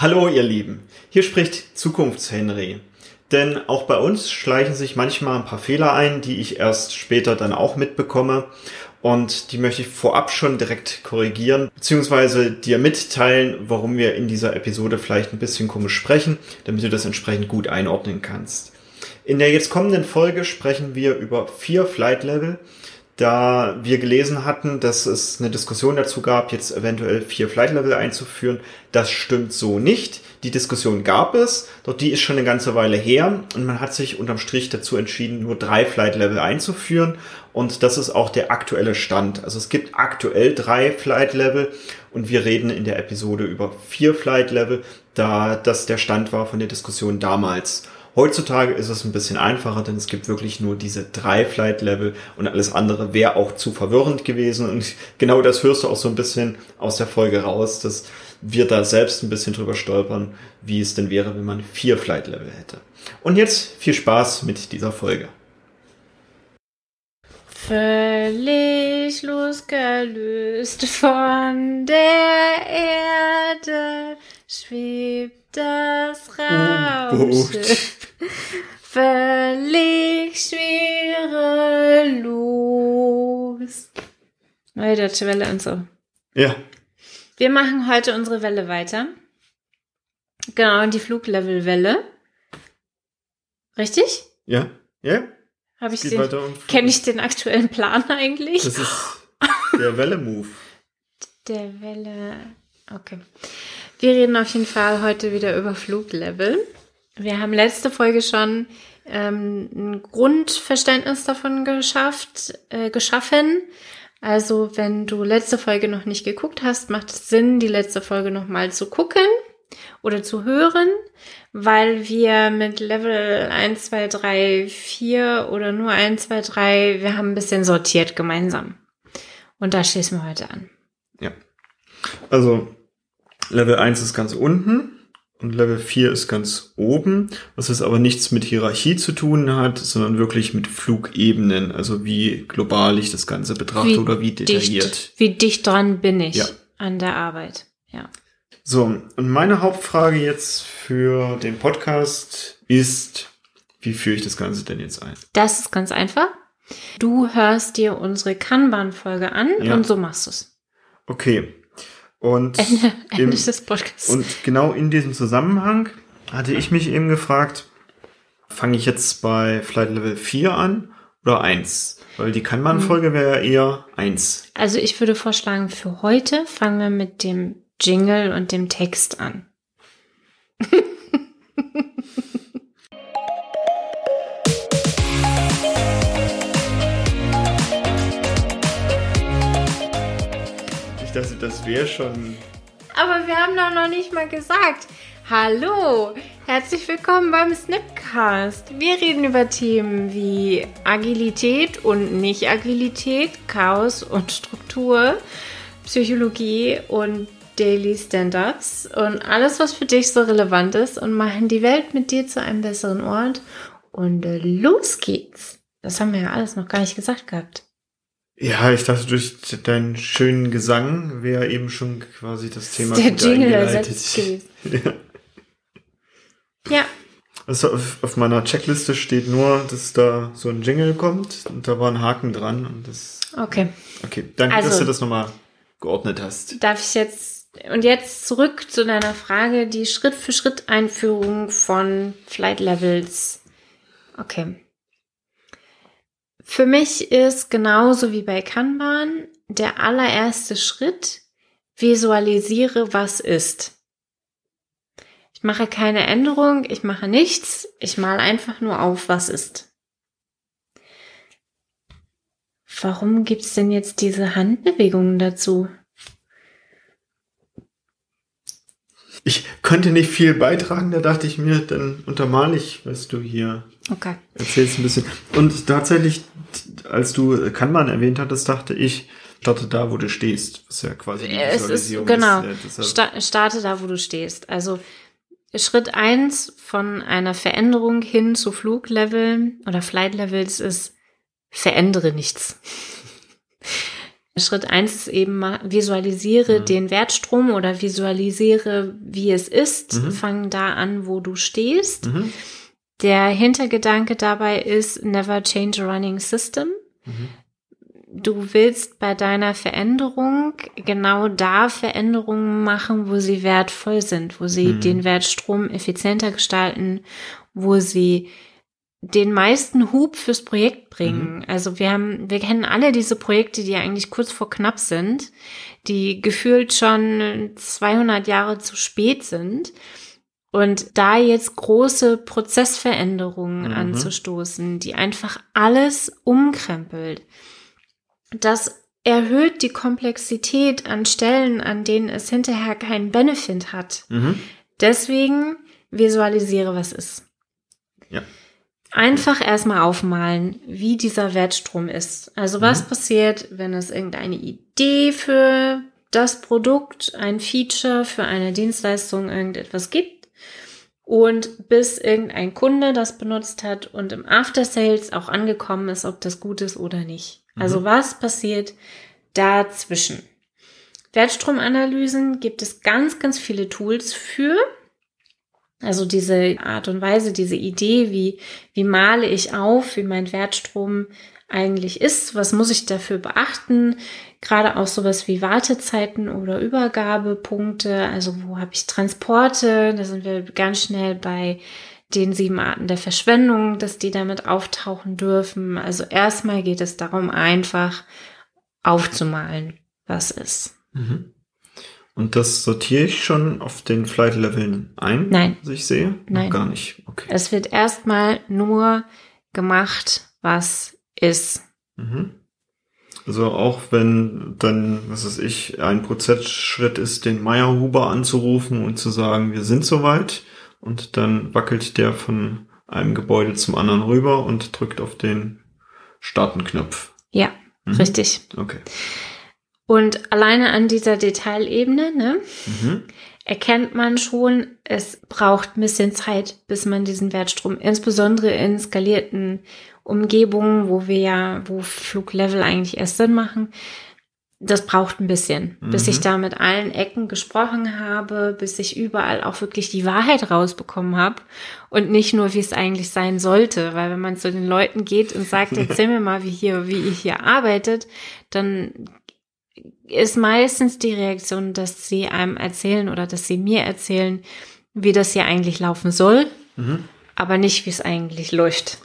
Hallo ihr Lieben, hier spricht Zukunftshenry. Denn auch bei uns schleichen sich manchmal ein paar Fehler ein, die ich erst später dann auch mitbekomme. Und die möchte ich vorab schon direkt korrigieren, beziehungsweise dir mitteilen, warum wir in dieser Episode vielleicht ein bisschen komisch sprechen, damit du das entsprechend gut einordnen kannst. In der jetzt kommenden Folge sprechen wir über vier Flight Level, da wir gelesen hatten, dass es eine Diskussion dazu gab, jetzt eventuell vier Flight Level einzuführen. Das stimmt so nicht. Die Diskussion gab es, doch die ist schon eine ganze Weile her und man hat sich unterm Strich dazu entschieden, nur drei Flight Level einzuführen und das ist auch der aktuelle Stand. Also es gibt aktuell drei Flight Level und wir reden in der Episode über vier Flight Level, da das der Stand war von der Diskussion damals. Heutzutage ist es ein bisschen einfacher, denn es gibt wirklich nur diese drei Flight Level und alles andere wäre auch zu verwirrend gewesen. Und genau das hörst du auch so ein bisschen aus der Folge raus, dass wir da selbst ein bisschen drüber stolpern, wie es denn wäre, wenn man vier Flight Level hätte. Und jetzt viel Spaß mit dieser Folge. Völlig losgelöst von der Erde schwebt das Raumschiff völlig schwerelos. Neue Deutsche Welle und so. Ja. Wir machen heute unsere Welle weiter. Genau, die Fluglevelwelle. Richtig? Ja. Ja. Habe ich den, kenne ich den aktuellen Plan eigentlich? Das ist der Welle-Move. Der Welle. Okay. Wir reden auf jeden Fall heute wieder über Fluglevel. Wir haben letzte Folge schon ähm, ein Grundverständnis davon geschafft, äh, geschaffen. Also wenn du letzte Folge noch nicht geguckt hast, macht es Sinn, die letzte Folge nochmal zu gucken oder zu hören, weil wir mit Level 1, 2, 3, 4 oder nur 1, 2, 3, wir haben ein bisschen sortiert gemeinsam. Und da schließen wir heute an. Ja. Also Level 1 ist ganz unten und Level 4 ist ganz oben, was jetzt aber nichts mit Hierarchie zu tun hat, sondern wirklich mit Flugebenen, also wie global ich das Ganze betrachte Wie oder wie detailliert. Dicht, wie dicht dran bin ich Ja. an der Arbeit. Ja. So, und meine Hauptfrage jetzt für den Podcast ist, wie führe ich das Ganze denn jetzt ein? Das ist ganz einfach. Du hörst dir unsere Kanban-Folge an Ja. und so machst du es. Okay. Und, Ende, Ende im, des Podcasts. und genau in diesem Zusammenhang hatte ich mich eben gefragt, fange ich jetzt bei Flight Level 4 an oder 1? Weil die Kanban-Folge wäre ja eher 1. also ich würde vorschlagen, für heute fangen wir mit dem Jingle und dem Text an. Dachte, das wäre schon. Aber wir haben doch noch nicht mal gesagt. Hallo, herzlich willkommen beim Snipcast. Wir reden über Themen wie Agilität und Nicht-Agilität, Chaos und Struktur, Psychologie und Daily Stand-ups und alles, was für dich so relevant ist und machen die Welt mit dir zu einem besseren Ort. Und los geht's. Das haben wir ja alles noch gar nicht gesagt gehabt. Ja, ich dachte, durch deinen schönen Gesang wäre eben schon quasi das Thema der Jingle ersetzt gewesen. Ja. Ja, Also auf, auf meiner Checkliste steht nur, dass da so ein Jingle kommt und da war ein Haken dran und das. okay. Okay, danke, dass Also- du das nochmal geordnet hast. Darf ich jetzt und jetzt zurück zu deiner Frage, die Schritt für Schritt Einführung von Flight Levels. Okay. Für mich ist genauso wie bei Kanban der allererste Schritt, visualisiere, was ist. Ich mache keine Änderung, ich mache nichts, ich male einfach nur auf, was ist. Warum gibt's denn jetzt diese Handbewegungen dazu? Ich konnte nicht viel beitragen, da dachte ich mir, dann untermale ich, was du hier Okay. erzählst ein bisschen. Und tatsächlich, als du Kanban erwähnt hattest, dachte ich, starte da, wo du stehst, was ja quasi die Es ist, Visualisierung genau, ist. Ja, deshalb- sta starte da, wo du stehst. Also Schritt eins von einer Veränderung hin zu Fluglevel oder Flight Levels ist, verändere nichts. Schritt eins ist eben visualisiere mhm. den Wertstrom oder visualisiere, wie es ist. Mhm. Fang da an, wo du stehst. Mhm. Der Hintergedanke dabei ist, never change a running system. Mhm. Du willst bei deiner Veränderung genau da Veränderungen machen, wo sie wertvoll sind, wo sie mhm. den Wertstrom effizienter gestalten, wo sie den meisten Hub fürs Projekt bringen. Mhm. Also wir haben, wir kennen alle diese Projekte, die eigentlich kurz vor knapp sind, die gefühlt schon 200 Jahre zu spät sind. Und da jetzt große Prozessveränderungen mhm. anzustoßen, die einfach alles umkrempelt, das erhöht die Komplexität an Stellen, an denen es hinterher keinen Benefit hat. Mhm. Deswegen visualisiere, was ist. Ja. Einfach erstmal aufmalen, wie dieser Wertstrom ist. Also was mhm. passiert, wenn es irgendeine Idee für das Produkt, ein Feature für eine Dienstleistung, irgendetwas gibt und bis irgendein Kunde das benutzt hat und im After Sales auch angekommen ist, ob das gut ist oder nicht. Also mhm. was passiert dazwischen? Wertstromanalysen gibt es ganz, ganz viele Tools für. Also diese Art und Weise, diese Idee, wie, wie male ich auf, wie mein Wertstrom eigentlich ist, was muss ich dafür beachten, gerade auch sowas wie Wartezeiten oder Übergabepunkte, also wo habe ich Transporte, da sind wir ganz schnell bei den sieben Arten der Verschwendung, dass die damit auftauchen dürfen. Also erstmal geht es darum, einfach aufzumalen, was ist. Mhm. Und das sortiere ich schon auf den Flight-Leveln ein? Nein. Was ich sehe? Nein. Gar nicht. Okay. Es wird erstmal nur gemacht, was ist. Mhm. Also auch wenn dann, was weiß ich, ein Prozessschritt ist, den Meyerhuber anzurufen und zu sagen, wir sind soweit und dann wackelt der von einem Gebäude zum anderen rüber und drückt auf den Startenknopf. Ja, mhm. richtig. Okay. Und alleine an dieser Detailebene ne, mhm. Erkennt man schon, es braucht ein bisschen Zeit, bis man diesen Wertstrom, insbesondere in skalierten Umgebungen, wo wir ja, wo Fluglevel eigentlich erst Sinn machen, das braucht ein bisschen, mhm. bis ich mhm. da mit allen Ecken gesprochen habe, bis ich überall auch wirklich die Wahrheit rausbekommen habe und nicht nur, wie es eigentlich sein sollte, weil wenn man zu den Leuten geht und sagt, erzähl mir mal, wie hier, wie ihr hier arbeitet, dann ist meistens die Reaktion, dass sie einem erzählen oder dass sie mir erzählen, wie das hier eigentlich laufen soll, mhm. aber nicht, wie es eigentlich läuft.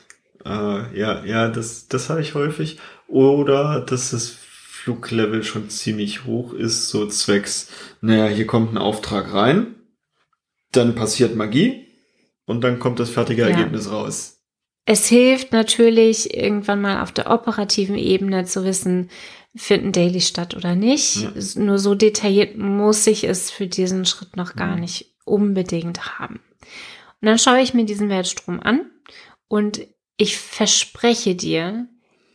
Äh, ja, ja, das, das habe ich häufig. Oder dass das Fluglevel schon ziemlich hoch ist, so zwecks, naja, hier kommt ein Auftrag rein, dann passiert Magie und dann kommt das fertige ja. Ergebnis raus. Es hilft natürlich, irgendwann mal auf der operativen Ebene zu wissen, finden Daily statt oder nicht. Ja. Nur so detailliert muss ich es für diesen Schritt noch gar mhm. nicht unbedingt haben. Und dann schaue ich mir diesen Wertstrom an und ich verspreche dir,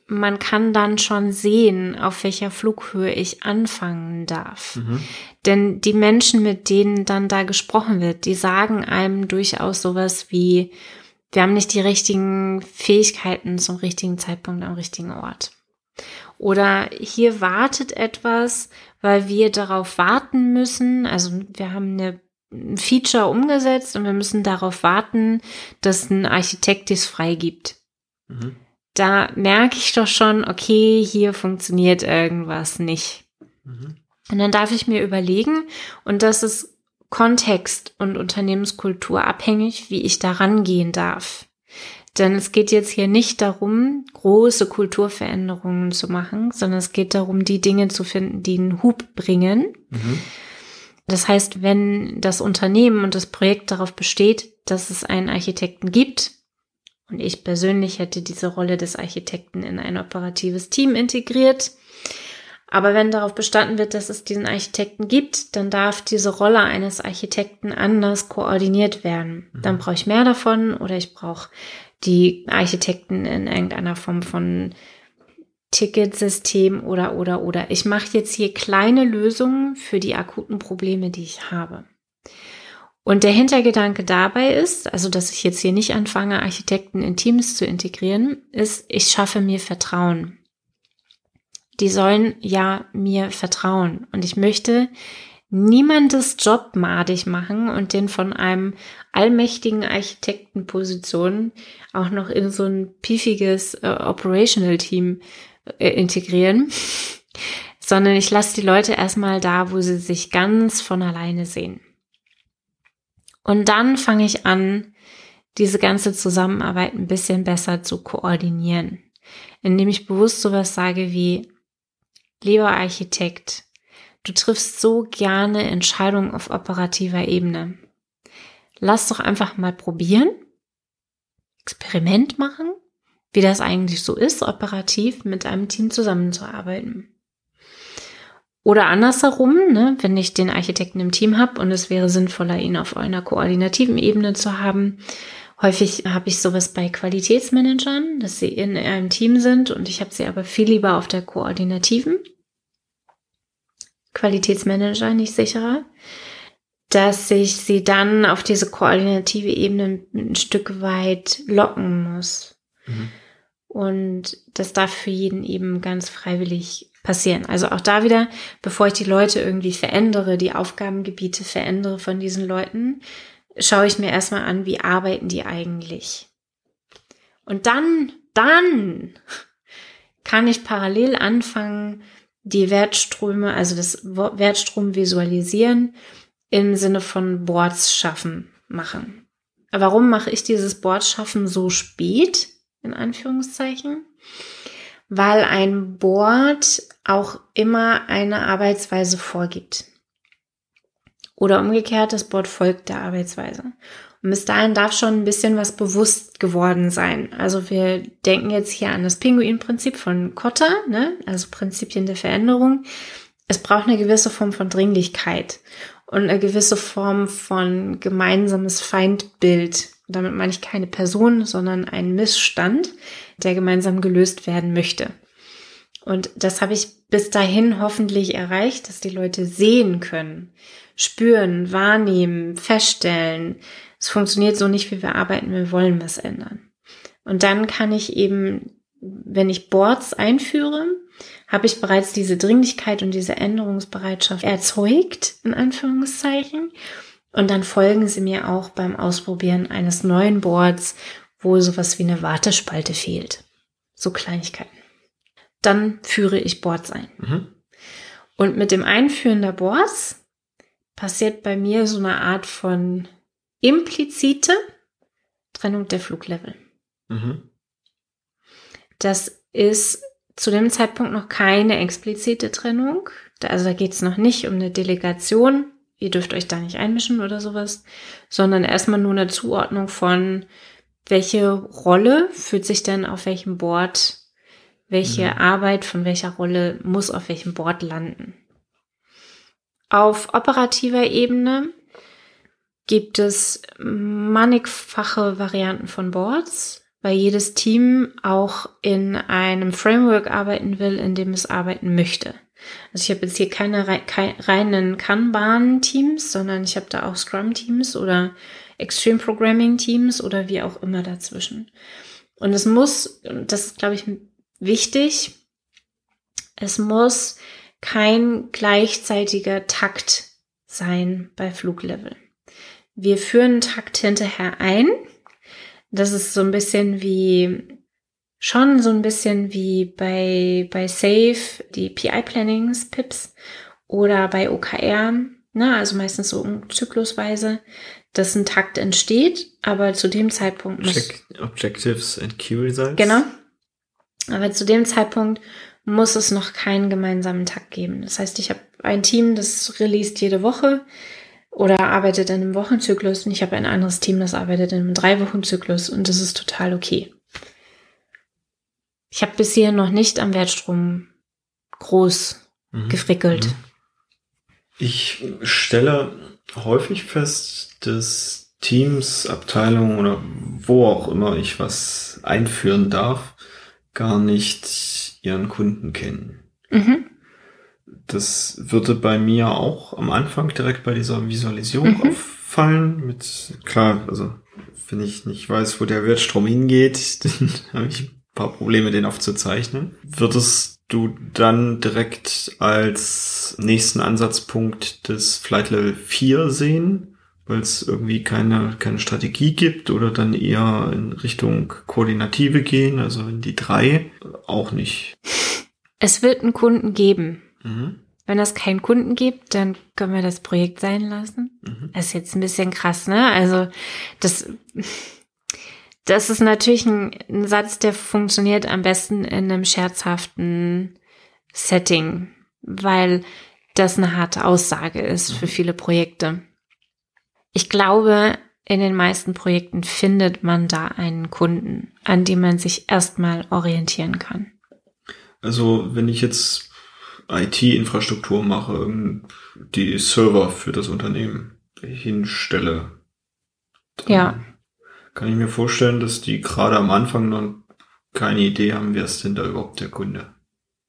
man kann dann schon sehen, auf welcher Flughöhe ich anfangen darf. Mhm. Denn die Menschen, mit denen dann da gesprochen wird, die sagen einem durchaus sowas wie, wir haben nicht die richtigen Fähigkeiten zum richtigen Zeitpunkt am richtigen Ort. Oder hier wartet etwas, weil wir darauf warten müssen. Also wir haben eine ein Feature umgesetzt und wir müssen darauf warten, dass ein Architekt dies freigibt. Mhm. Da merke ich doch schon, okay, hier funktioniert irgendwas nicht. Mhm. Und dann darf ich mir überlegen, und das ist Kontext und Unternehmenskultur abhängig, wie ich da rangehen darf. Denn es geht jetzt hier nicht darum, große Kulturveränderungen zu machen, sondern es geht darum, die Dinge zu finden, die einen Hub bringen. Mhm. Das heißt, wenn das Unternehmen und das Projekt darauf besteht, dass es einen Architekten gibt, und ich persönlich hätte diese Rolle des Architekten in ein operatives Team integriert, aber wenn darauf bestanden wird, dass es diesen Architekten gibt, dann darf diese Rolle eines Architekten anders koordiniert werden. Mhm. Dann brauche ich mehr davon oder ich brauche die Architekten in irgendeiner Form von Ticketsystem oder oder oder. Ich mache jetzt hier kleine Lösungen für die akuten Probleme, die ich habe. Und der Hintergedanke dabei ist, also dass ich jetzt hier nicht anfange, Architekten in Teams zu integrieren, ist, ich schaffe mir Vertrauen. die sollen ja mir vertrauen. Und ich möchte niemandes Job madig machen und den von einem allmächtigen Architektenposition auch noch in so ein piefiges äh, Operational Team äh, integrieren, sondern ich lasse die Leute erstmal da, wo sie sich ganz von alleine sehen. Und dann fange ich an, diese ganze Zusammenarbeit ein bisschen besser zu koordinieren, indem ich bewusst sowas sage wie, lieber Architekt, du triffst so gerne Entscheidungen auf operativer Ebene. Lass doch einfach mal probieren, Experiment machen, wie das eigentlich so ist, operativ mit einem Team zusammenzuarbeiten. Oder andersherum, ne, wenn ich den Architekten im Team habe und es wäre sinnvoller, ihn auf einer koordinativen Ebene zu haben. Häufig habe ich sowas bei Qualitätsmanagern, dass sie in einem Team sind und ich habe sie aber viel lieber auf der koordinativen. Qualitätsmanager nicht sicherer, dass ich sie dann auf diese koordinative Ebene ein Stück weit locken muss. Mhm. Und das darf für jeden eben ganz freiwillig passieren. Also auch da wieder, bevor ich die Leute irgendwie verändere, die Aufgabengebiete verändere von diesen Leuten, schaue ich mir erstmal an, wie arbeiten die eigentlich. Und dann, dann kann ich parallel anfangen, die Wertströme, also das Wertstrom visualisieren im Sinne von Boards schaffen machen. Warum mache ich dieses Board schaffen so spät, in Anführungszeichen? Weil ein Board auch immer eine Arbeitsweise vorgibt. Oder umgekehrt, das Board folgt der Arbeitsweise. Und bis dahin darf schon ein bisschen was bewusst geworden sein. Also wir denken jetzt hier an das Pinguin-Prinzip von Kotter, ne? also Prinzipien der Veränderung. Es braucht eine gewisse Form von Dringlichkeit und eine gewisse Form von gemeinsames Feindbild. Damit meine ich keine Person, sondern einen Missstand, der gemeinsam gelöst werden möchte. Und das habe ich bis dahin hoffentlich erreicht, dass die Leute sehen können, spüren, wahrnehmen, feststellen, es funktioniert so nicht, wie wir arbeiten, wir wollen was ändern. Und dann kann ich eben, wenn ich Boards einführe, habe ich bereits diese Dringlichkeit und diese Änderungsbereitschaft erzeugt, in Anführungszeichen. Und dann folgen sie mir auch beim Ausprobieren eines neuen Boards, wo sowas wie eine Wartespalte fehlt. So Kleinigkeiten. Dann führe ich Boards ein. Mhm. Und mit dem Einführen der Boards passiert bei mir so eine Art von implizite Trennung der Fluglevel. Mhm. Das ist zu dem Zeitpunkt noch keine explizite Trennung. Also da geht es noch nicht um eine Delegation. Ihr dürft euch da nicht einmischen oder sowas, sondern erstmal nur eine Zuordnung von, welche Rolle fühlt sich denn auf welchem Board, welche mhm. Arbeit von welcher Rolle muss auf welchem Board landen. Auf operativer Ebene gibt es mannigfache Varianten von Boards, weil jedes Team auch in einem Framework arbeiten will, in dem es arbeiten möchte. Also ich habe jetzt hier keine reinen Kanban-Teams, sondern ich habe da auch Scrum-Teams oder Extreme Programming-Teams oder wie auch immer dazwischen. Und es muss, das ist, glaube ich, wichtig, es muss kein gleichzeitiger Takt sein bei Fluglevel. Wir führen Takt hinterher ein. Das ist so ein bisschen wie, schon so ein bisschen wie bei, bei Safe, die PI-Plannings, PIPs oder bei OKR, ne, also meistens so zyklusweise, dass ein Takt entsteht, aber zu dem Zeitpunkt muss. Objectives and Key Results. Genau. Aber zu dem Zeitpunkt muss es noch keinen gemeinsamen Takt geben. Das heißt, ich habe ein Team, das released jede Woche oder arbeitet in einem Wochenzyklus und ich habe ein anderes Team, das arbeitet in einem Drei-Wochen-Zyklus und das ist total okay. Ich habe bisher noch nicht am Wertstrom groß mhm. gefrickelt. Mhm. Ich stelle häufig fest, dass Teams, Abteilungen oder wo auch immer ich was einführen darf, gar nicht ihren Kunden kennen. Mhm das würde bei mir auch am Anfang direkt bei dieser Visualisierung mhm. auffallen. Mit klar, also wenn ich nicht weiß, wo der Wertstrom hingeht, dann habe ich ein paar Probleme, den aufzuzeichnen. Wird es du dann direkt als nächsten Ansatzpunkt das Flight Level 4 sehen, weil es irgendwie keine, keine Strategie gibt oder dann eher in Richtung Koordinative gehen, also in die 3 auch nicht. Es wird einen Kunden geben. Mhm. Wenn es keinen Kunden gibt, dann können wir das Projekt sein lassen. Mhm. Das ist jetzt ein bisschen krass, ne? Also das, das ist natürlich ein, ein Satz, der funktioniert am besten in einem scherzhaften Setting, weil das eine harte Aussage ist für mhm. viele Projekte. Ich glaube, in den meisten Projekten findet man da einen Kunden, an dem man sich erstmal orientieren kann. Also wenn ich jetzt IT-Infrastruktur mache, die Server für das Unternehmen hinstelle, ja. kann ich mir vorstellen, dass die gerade am Anfang noch keine Idee haben, wer ist denn da überhaupt der Kunde.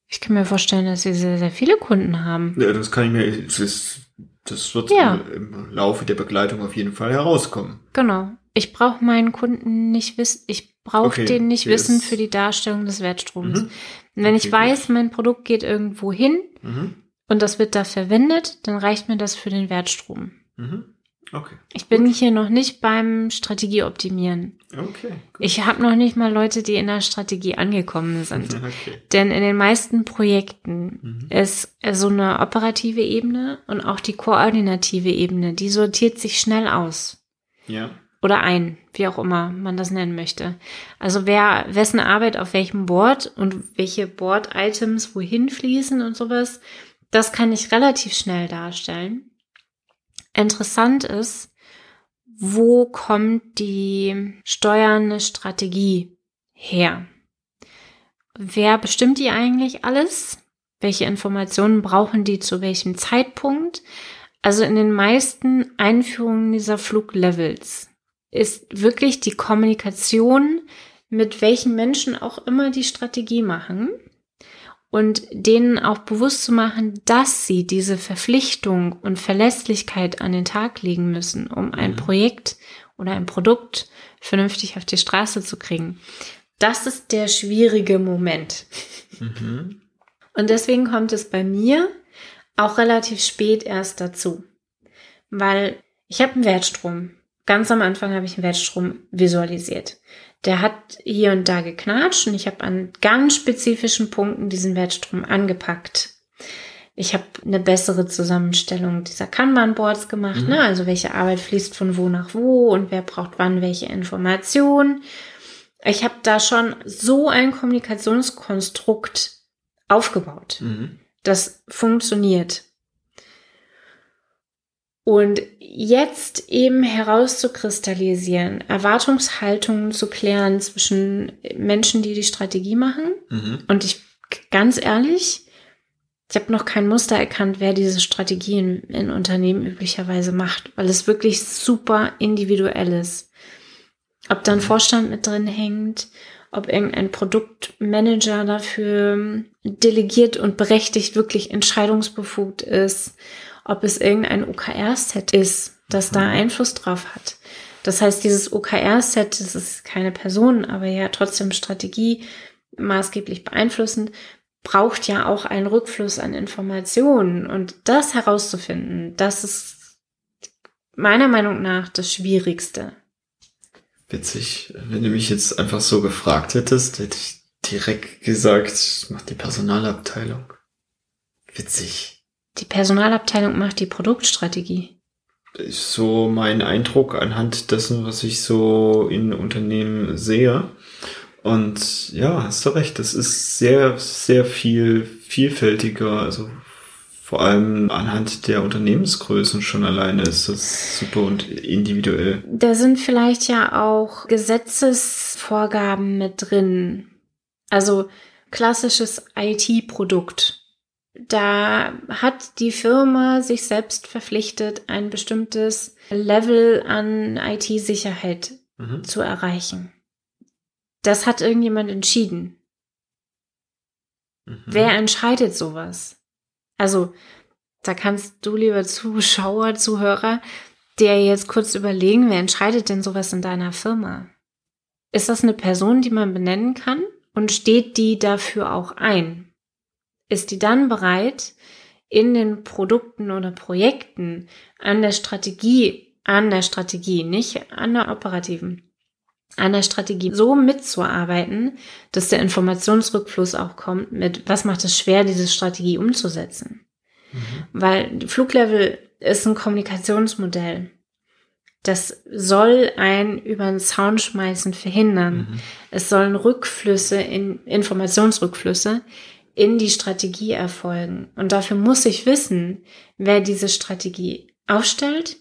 Ich kann mir vorstellen, dass sie sehr, sehr viele Kunden haben. Ja, das kann ich mir, das, das wird ja. im Laufe der Begleitung auf jeden Fall herauskommen. Genau. Ich brauche meinen Kunden nicht wissen, ich brauche okay, den nicht wissen für die Darstellung des Wertstroms. Mhm. Wenn ich weiß, mein Produkt geht irgendwo hin mhm. und das wird da verwendet, dann reicht mir das für den Wertstrom. Mhm. Okay. Ich bin gut. hier noch nicht beim Strategieoptimieren. Okay. Gut. Ich habe noch nicht mal Leute, die in der Strategie angekommen sind. Okay. Denn in den meisten Projekten mhm. ist so eine operative Ebene und auch die koordinative Ebene, die sortiert sich schnell aus. Ja oder ein, wie auch immer man das nennen möchte. Also wer, wessen Arbeit auf welchem Board und welche Board-Items wohin fließen und sowas, das kann ich relativ schnell darstellen. Interessant ist, wo kommt die steuernde Strategie her? Wer bestimmt die eigentlich alles? Welche Informationen brauchen die zu welchem Zeitpunkt? Also in den meisten Einführungen dieser Fluglevels ist wirklich die Kommunikation mit welchen Menschen auch immer die Strategie machen und denen auch bewusst zu machen, dass sie diese Verpflichtung und Verlässlichkeit an den Tag legen müssen, um ein mhm. Projekt oder ein Produkt vernünftig auf die Straße zu kriegen. Das ist der schwierige Moment. Mhm. Und deswegen kommt es bei mir auch relativ spät erst dazu, weil ich habe einen Wertstrom ganz am Anfang habe ich einen Wertstrom visualisiert. Der hat hier und da geknatscht und ich habe an ganz spezifischen Punkten diesen Wertstrom angepackt. Ich habe eine bessere Zusammenstellung dieser Kanban-Boards gemacht, mhm. ne? also welche Arbeit fließt von wo nach wo und wer braucht wann welche Informationen. Ich habe da schon so ein Kommunikationskonstrukt aufgebaut. Mhm. Das funktioniert. Und jetzt eben herauszukristallisieren, Erwartungshaltungen zu klären zwischen Menschen, die die Strategie machen. Mhm. Und ich, ganz ehrlich, ich habe noch kein Muster erkannt, wer diese Strategien in Unternehmen üblicherweise macht, weil es wirklich super individuell ist. Ob da ein mhm. Vorstand mit drin hängt, ob irgendein Produktmanager dafür delegiert und berechtigt wirklich entscheidungsbefugt ist, ob es irgendein OKR-Set ist, das da mhm. Einfluss drauf hat. Das heißt, dieses OKR-Set, das ist keine Person, aber ja trotzdem Strategie maßgeblich beeinflussend, braucht ja auch einen Rückfluss an Informationen. Und das herauszufinden, das ist meiner Meinung nach das Schwierigste. Witzig. Wenn du mich jetzt einfach so gefragt hättest, hätte ich direkt gesagt, macht die Personalabteilung. Witzig. Die Personalabteilung macht die Produktstrategie. Ist so mein Eindruck anhand dessen, was ich so in Unternehmen sehe. Und ja, hast du recht, das ist sehr, sehr viel vielfältiger. Also vor allem anhand der Unternehmensgrößen schon alleine ist das super und individuell. Da sind vielleicht ja auch Gesetzesvorgaben mit drin. Also klassisches IT-Produkt da hat die Firma sich selbst verpflichtet, ein bestimmtes Level an IT-Sicherheit mhm. zu erreichen. Das hat irgendjemand entschieden. Mhm. Wer entscheidet sowas? Also, da kannst du, lieber Zuschauer, Zuhörer, dir jetzt kurz überlegen, wer entscheidet denn sowas in deiner Firma? Ist das eine Person, die man benennen kann? Und steht die dafür auch ein? Ist die dann bereit, in den Produkten oder Projekten an der Strategie, an der Strategie, nicht an der operativen, an der Strategie so mitzuarbeiten, dass der Informationsrückfluss auch kommt mit, was macht es schwer, diese Strategie umzusetzen. Mhm. Weil Fluglevel ist ein Kommunikationsmodell. Das soll ein über den Zaun schmeißen verhindern. Mhm. Es sollen Rückflüsse in Informationsrückflüsse in die Strategie erfolgen. Und dafür muss ich wissen, wer diese Strategie aufstellt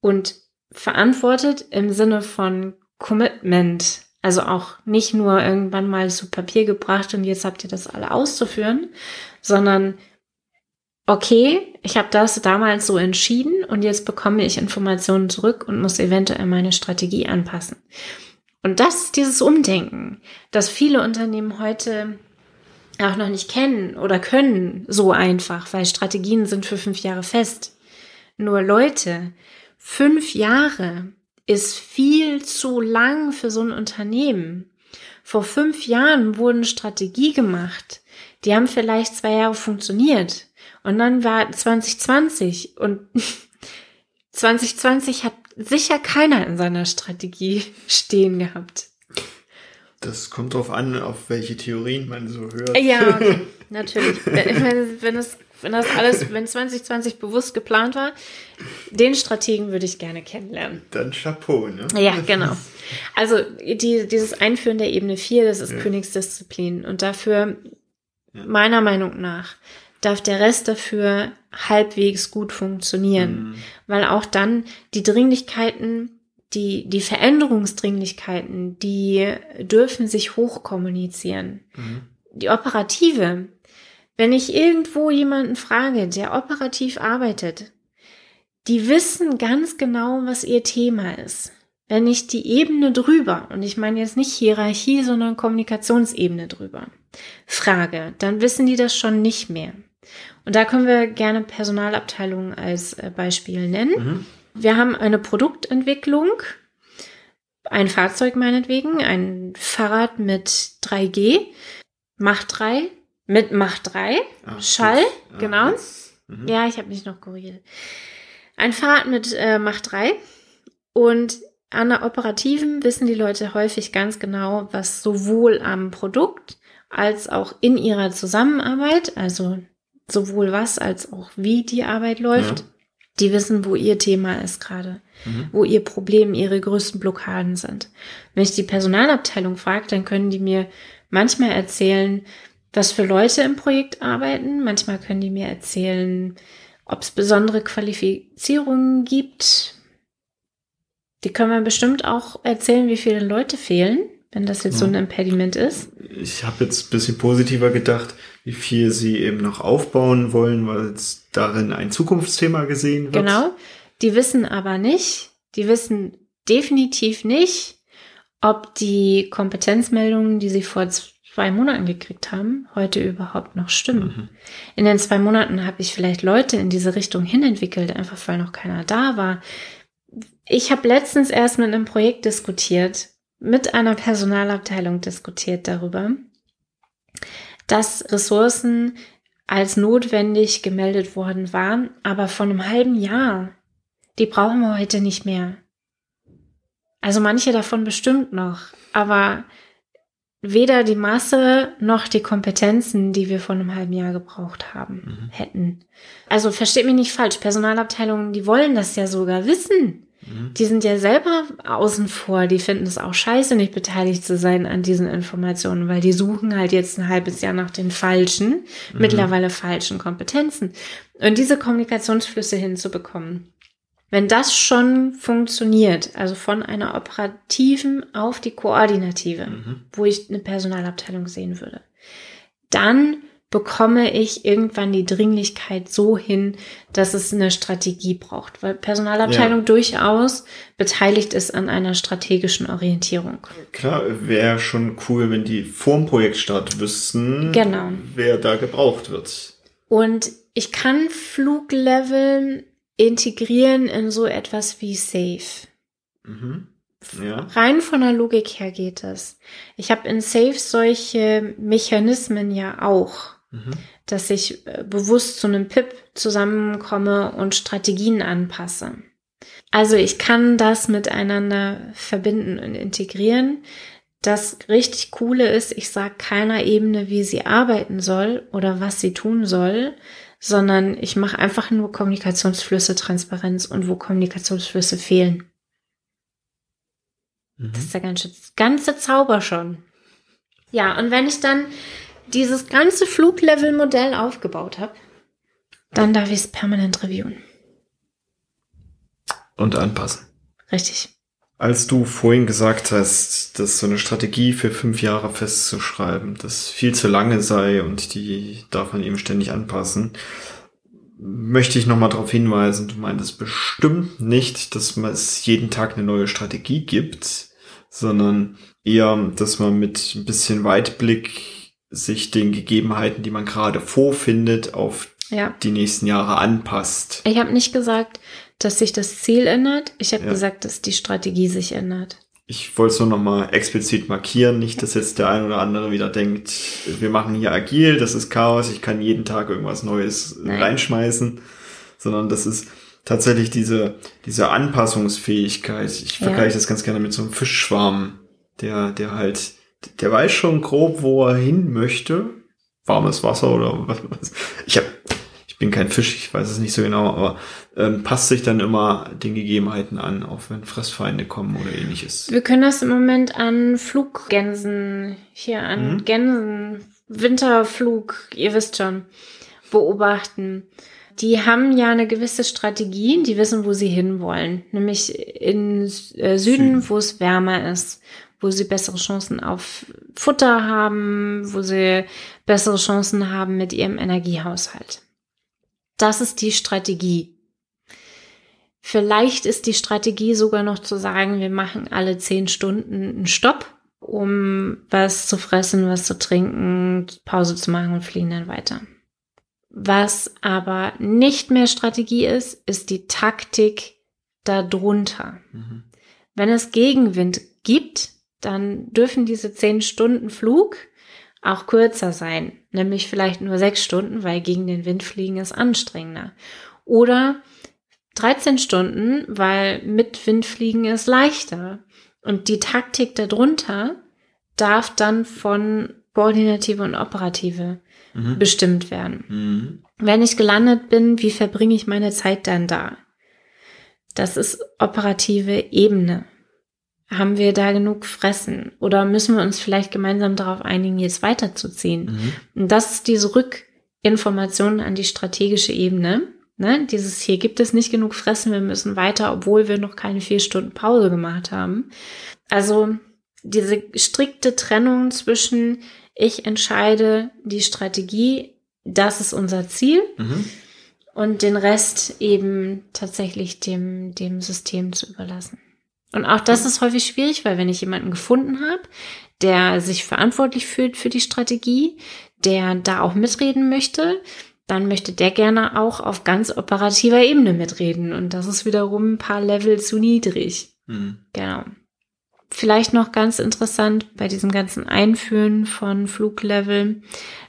und verantwortet im Sinne von Commitment. Also auch nicht nur irgendwann mal zu Papier gebracht und jetzt habt ihr das alle auszuführen, sondern okay, ich habe das damals so entschieden und jetzt bekomme ich Informationen zurück und muss eventuell meine Strategie anpassen. Und das ist dieses Umdenken, das viele Unternehmen heute auch noch nicht kennen oder können so einfach, weil Strategien sind für fünf Jahre fest. Nur Leute, fünf Jahre ist viel zu lang für so ein Unternehmen. Vor fünf Jahren wurden Strategie gemacht. Die haben vielleicht zwei Jahre funktioniert. Und dann war 2020 und 2020 hat sicher keiner in seiner Strategie stehen gehabt. Das kommt drauf an, auf welche Theorien man so hört. Ja, natürlich. Wenn, wenn, es, wenn das alles, wenn 2020 bewusst geplant war, den Strategen würde ich gerne kennenlernen. Dann Chapeau, ne? Ja, genau. Also die, dieses Einführen der Ebene 4, das ist ja. Königsdisziplin. Und dafür, ja. meiner Meinung nach, darf der Rest dafür halbwegs gut funktionieren. Mhm. Weil auch dann die Dringlichkeiten die, die Veränderungsdringlichkeiten, die dürfen sich hochkommunizieren. Mhm. Die operative, wenn ich irgendwo jemanden frage, der operativ arbeitet, die wissen ganz genau, was ihr Thema ist. Wenn ich die Ebene drüber, und ich meine jetzt nicht Hierarchie, sondern Kommunikationsebene drüber, frage, dann wissen die das schon nicht mehr. Und da können wir gerne Personalabteilungen als äh, Beispiel nennen. Mhm. Wir haben eine Produktentwicklung, ein Fahrzeug meinetwegen, ein Fahrrad mit 3G, Macht 3, mit Macht 3, Ach, Schall, ah, genau. Mhm. Ja, ich habe mich noch korrigiert. Ein Fahrrad mit äh, Macht 3 und an der operativen wissen die Leute häufig ganz genau, was sowohl am Produkt als auch in ihrer Zusammenarbeit, also sowohl was als auch wie die Arbeit läuft, ja. Die wissen, wo ihr Thema ist gerade, mhm. wo ihr Problem, ihre größten Blockaden sind. Wenn ich die Personalabteilung frage, dann können die mir manchmal erzählen, was für Leute im Projekt arbeiten. Manchmal können die mir erzählen, ob es besondere Qualifizierungen gibt. Die können mir bestimmt auch erzählen, wie viele Leute fehlen, wenn das jetzt so ein Impediment ist. Ich habe jetzt ein bisschen positiver gedacht, wie viel sie eben noch aufbauen wollen, weil es darin ein Zukunftsthema gesehen wird. Genau. Die wissen aber nicht, die wissen definitiv nicht, ob die Kompetenzmeldungen, die sie vor zwei Monaten gekriegt haben, heute überhaupt noch stimmen. Mhm. In den zwei Monaten habe ich vielleicht Leute in diese Richtung hinentwickelt, einfach weil noch keiner da war. Ich habe letztens erst mit einem Projekt diskutiert, mit einer Personalabteilung diskutiert darüber, dass Ressourcen als notwendig gemeldet worden waren, aber von einem halben Jahr. Die brauchen wir heute nicht mehr. Also manche davon bestimmt noch, aber weder die Masse noch die Kompetenzen, die wir vor einem halben Jahr gebraucht haben, mhm. hätten. Also versteht mich nicht falsch, Personalabteilungen, die wollen das ja sogar wissen. Mhm. Die sind ja selber außen vor, die finden es auch scheiße, nicht beteiligt zu sein an diesen Informationen, weil die suchen halt jetzt ein halbes Jahr nach den falschen, mhm. mittlerweile falschen Kompetenzen. Und diese Kommunikationsflüsse hinzubekommen. Wenn das schon funktioniert, also von einer operativen auf die koordinative, mhm. wo ich eine Personalabteilung sehen würde, dann bekomme ich irgendwann die Dringlichkeit so hin, dass es eine Strategie braucht, weil Personalabteilung ja. durchaus beteiligt ist an einer strategischen Orientierung. Klar, wäre schon cool, wenn die vorm Projektstart wüssten, genau. wer da gebraucht wird. Und ich kann Fluglevel integrieren in so etwas wie Safe. Mhm. Ja. Rein von der Logik her geht es. Ich habe in Safe solche Mechanismen ja auch Mhm. Dass ich äh, bewusst zu einem PIP zusammenkomme und Strategien anpasse. Also ich kann das miteinander verbinden und integrieren. Das richtig Coole ist, ich sage keiner Ebene, wie sie arbeiten soll oder was sie tun soll, sondern ich mache einfach nur Kommunikationsflüsse Transparenz und wo Kommunikationsflüsse fehlen. Mhm. Das ist der ganze, ganze Zauber schon. Ja, und wenn ich dann dieses ganze Fluglevel-Modell aufgebaut habe, dann darf ich es permanent reviewen. Und anpassen. Richtig. Als du vorhin gesagt hast, dass so eine Strategie für fünf Jahre festzuschreiben, das viel zu lange sei und die darf man eben ständig anpassen, möchte ich nochmal darauf hinweisen, du meintest bestimmt nicht, dass man es jeden Tag eine neue Strategie gibt, sondern eher, dass man mit ein bisschen Weitblick sich den Gegebenheiten, die man gerade vorfindet, auf Ja. die nächsten Jahre anpasst. Ich habe nicht gesagt, dass sich das Ziel ändert. Ich habe Ja. gesagt, dass die Strategie sich ändert. Ich wollte es nur nochmal explizit markieren, nicht, dass jetzt der ein oder andere wieder denkt, wir machen hier agil, das ist Chaos, ich kann jeden Tag irgendwas Neues Nein. reinschmeißen, sondern das ist tatsächlich diese, diese Anpassungsfähigkeit. Ich Ja. vergleiche das ganz gerne mit so einem Fischschwarm, der, der halt, der weiß schon grob, wo er hin möchte. Warmes Wasser oder was. was. Ich hab, ich bin kein Fisch, ich weiß es nicht so genau, aber ähm, passt sich dann immer den Gegebenheiten an, auch wenn Fressfeinde kommen oder ähnliches. Wir können das im Moment an Fluggänsen, hier an Mhm. Gänsen, Winterflug, ihr wisst schon, beobachten. Die haben ja eine gewisse Strategie, die wissen, wo sie hinwollen. Nämlich in äh, Süden, Süden. wo es wärmer ist, wo sie bessere Chancen auf Futter haben, wo sie bessere Chancen haben mit ihrem Energiehaushalt. Das ist die Strategie. Vielleicht ist die Strategie sogar noch zu sagen, wir machen alle zehn Stunden einen Stopp, um was zu fressen, was zu trinken, Pause zu machen und fliegen dann weiter. Was aber nicht mehr Strategie ist, ist die Taktik darunter. Mhm. Wenn es Gegenwind gibt, dann dürfen diese zehn Stunden Flug auch kürzer sein, nämlich vielleicht nur sechs Stunden, weil gegen den Wind fliegen ist anstrengender. Oder 13 Stunden, weil mit Wind fliegen ist leichter. Und die Taktik darunter darf dann von Koordinative und Operative Mhm. bestimmt werden. Mhm. Wenn ich gelandet bin, wie verbringe ich meine Zeit dann da? Das ist operative Ebene. Haben wir da genug Fressen? Oder müssen wir uns vielleicht gemeinsam darauf einigen, jetzt weiterzuziehen? Mhm. Und das ist diese Rückinformation an die strategische Ebene. Ne? Dieses hier gibt es nicht genug Fressen, wir müssen weiter, obwohl wir noch keine vier Stunden Pause gemacht haben. Also diese strikte Trennung zwischen ich entscheide die Strategie, das ist unser Ziel Mhm. und den Rest eben tatsächlich dem, dem System zu überlassen. Und auch das ist häufig schwierig, weil wenn ich jemanden gefunden habe, der sich verantwortlich fühlt für die Strategie, der da auch mitreden möchte, dann möchte der gerne auch auf ganz operativer Ebene mitreden. Und das ist wiederum ein paar Level zu niedrig. Mhm. Genau. Vielleicht noch ganz interessant bei diesem ganzen Einführen von Fluglevel,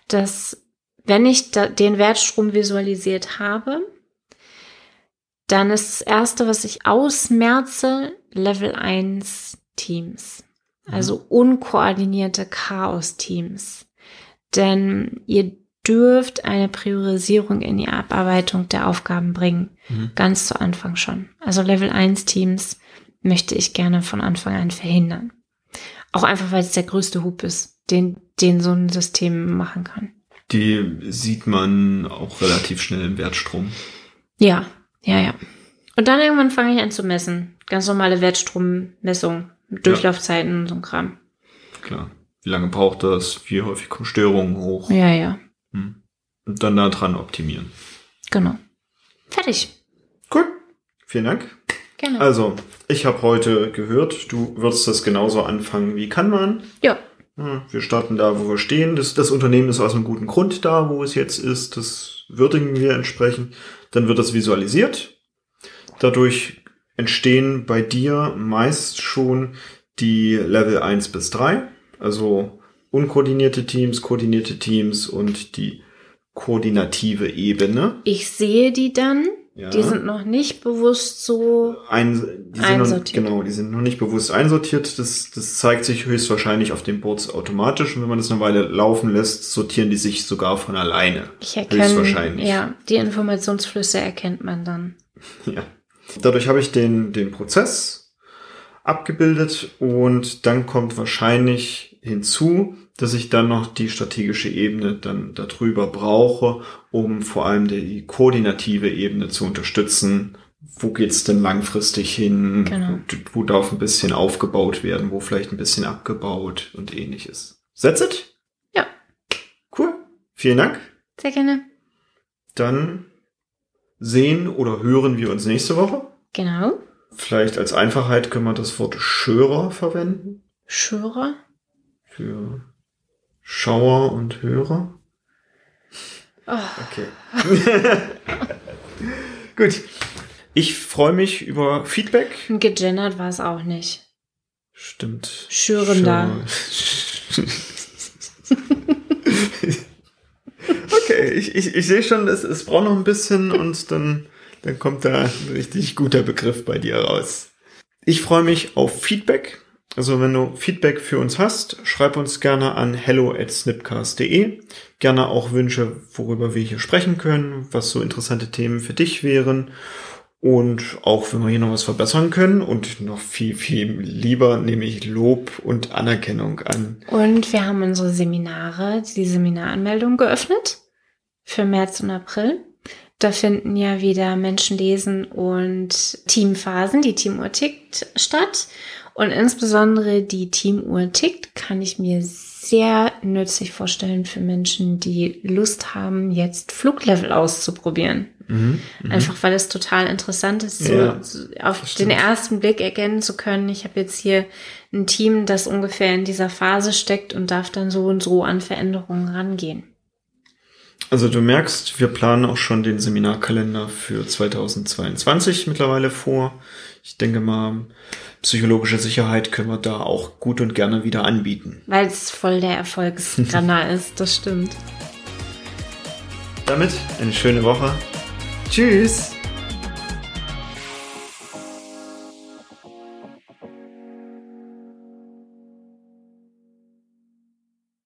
dass wenn ich den Wertstrom visualisiert habe, dann ist das erste, was ich ausmerze, Level 1 Teams. Also unkoordinierte Chaos-Teams. Denn ihr dürft eine Priorisierung in die Abarbeitung der Aufgaben bringen. Mhm. Ganz zu Anfang schon. Also Level 1 Teams möchte ich gerne von Anfang an verhindern. Auch einfach, weil es der größte Hub ist, den, den so ein System machen kann. Die sieht man auch relativ schnell im Wertstrom. Ja, ja, ja. Und dann irgendwann fange ich an zu messen. Ganz normale Wertstrommessung, mit Durchlaufzeiten und so ein Kram. Klar. Wie lange braucht das? Wie häufig kommen Störungen hoch? Ja, ja, Hm. Und dann daran optimieren. genau. Fertig. Cool. Vielen Dank. Gerne. Also, ich habe heute gehört, du würdest das genauso anfangen wie kann man. ja, Ja, Wir starten da, wo wir stehen. Das, das Unternehmen ist aus einem guten Grund da, wo es jetzt ist. Das würdigen wir entsprechend. Dann wird das visualisiert. Dadurch entstehen bei dir meist schon die Level 1 bis 3. Also unkoordinierte Teams, koordinierte Teams und die koordinative Ebene. Ich sehe die dann. Ja. Die sind noch nicht bewusst so. Ein, sind noch, Einsortiert. genau, die sind noch nicht bewusst einsortiert. Das, das zeigt sich höchstwahrscheinlich auf den Boards automatisch. Und wenn man das eine Weile laufen lässt, sortieren die sich sogar von alleine. Ich erkenne. Höchstwahrscheinlich. Ja, die Informationsflüsse erkennt man dann. Ja. Dadurch habe ich den, den Prozess abgebildet und dann kommt wahrscheinlich hinzu, dass ich dann noch die strategische Ebene dann darüber brauche, um vor allem die koordinative Ebene zu unterstützen. Wo geht's denn langfristig hin? Genau. Wo, wo darf ein bisschen aufgebaut werden? Wo vielleicht ein bisschen abgebaut und ähnliches. That's it? Ja. Cool. Vielen Dank. Sehr gerne. Dann sehen oder hören wir uns nächste Woche. Genau. Vielleicht als Einfachheit können wir das Wort Schörer verwenden. Schürer. Für Schauer und Hörer. Oh, Okay. Gut. Ich freue mich über Feedback. gegendert war es auch nicht. Stimmt. Schürender. Schö- okay, ich, ich, ich sehe schon, es, es braucht noch ein bisschen und dann, dann kommt da ein richtig guter Begriff bei dir raus. Ich freue mich auf Feedback. Also wenn du Feedback für uns hast, schreib uns gerne an hello at snipcast.de. Gerne auch Wünsche, worüber wir hier sprechen können, was so interessante Themen für dich wären. Und auch wenn wir hier noch was verbessern können und noch viel, viel lieber nehme ich Lob und Anerkennung an. Und wir haben unsere Seminare, die Seminaranmeldung geöffnet für März und April. Da finden ja wieder Menschenlesen und Teamphasen, die Teamuhr tickt, statt. Und insbesondere die Teamuhr tickt kann ich mir sehr nützlich vorstellen für Menschen, die Lust haben, jetzt Fluglevel auszuprobieren. Mhm. Einfach weil es total interessant ist, so, Ja, auf den ersten Blick erkennen zu können. Ich habe jetzt hier ein Team, das ungefähr in dieser Phase steckt und darf dann so und so an Veränderungen rangehen. Also du merkst, wir planen auch schon den Seminarkalender für 2022 mittlerweile vor. Ich denke mal, psychologische Sicherheit können wir da auch gut und gerne wieder anbieten. Weil es voll der Erfolgsrenner ist, das stimmt. Damit eine schöne Woche. Tschüss.